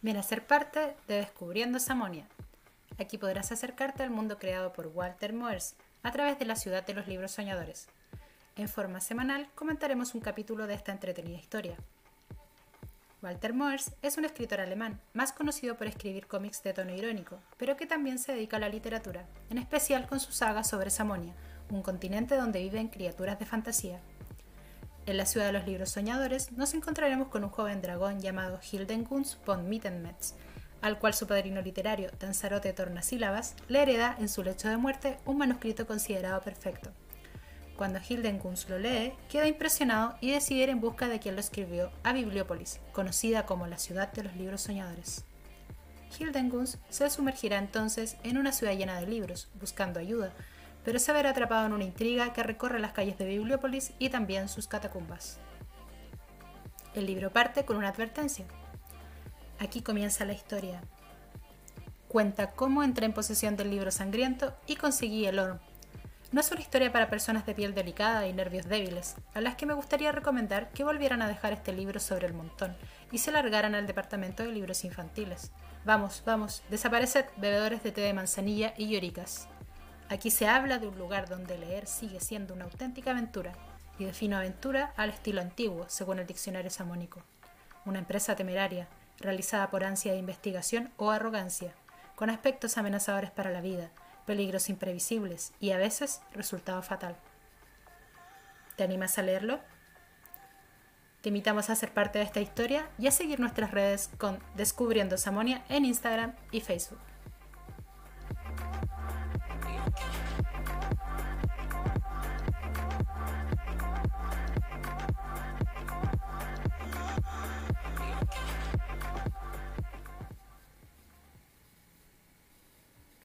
Ven a ser parte de Descubriendo Samonia. Aquí podrás acercarte al mundo creado por Walter Moers a través de la ciudad de los libros soñadores. En forma semanal comentaremos un capítulo de esta entretenida historia. Walter Moers es un escritor alemán, más conocido por escribir cómics de tono irónico, pero que también se dedica a la literatura, en especial con su saga sobre Samonia, un continente donde viven criaturas de fantasía. En la ciudad de los libros soñadores nos encontraremos con un joven dragón llamado Hildengunst von Mittenmetz, al cual su padrino literario, Danzarote Tornasílabas, le hereda en su lecho de muerte un manuscrito considerado perfecto. Cuando Hildengunst lo lee, queda impresionado y decide ir en busca de quien lo escribió a Bibliópolis, conocida como la ciudad de los libros soñadores. Hildengunst se sumergirá entonces en una ciudad llena de libros, buscando ayuda, pero se verá atrapado en una intriga que recorre las calles de Bibliópolis y también sus catacumbas. El libro parte con una advertencia. Aquí comienza la historia. Cuenta cómo entré en posesión del libro sangriento y conseguí el oro. No es una historia para personas de piel delicada y nervios débiles, a las que me gustaría recomendar que volvieran a dejar este libro sobre el montón y se largaran al departamento de libros infantiles. Vamos, vamos, desapareced, bebedores de té de manzanilla y lloricas. Aquí se habla de un lugar donde leer sigue siendo una auténtica aventura, y defino aventura al estilo antiguo, según el diccionario samónico. Una empresa temeraria, realizada por ansia de investigación o arrogancia, con aspectos amenazadores para la vida, peligros imprevisibles y a veces resultado fatal. ¿Te animas a leerlo? Te invitamos a ser parte de esta historia y a seguir nuestras redes con Descubriendo Samonia en Instagram y Facebook.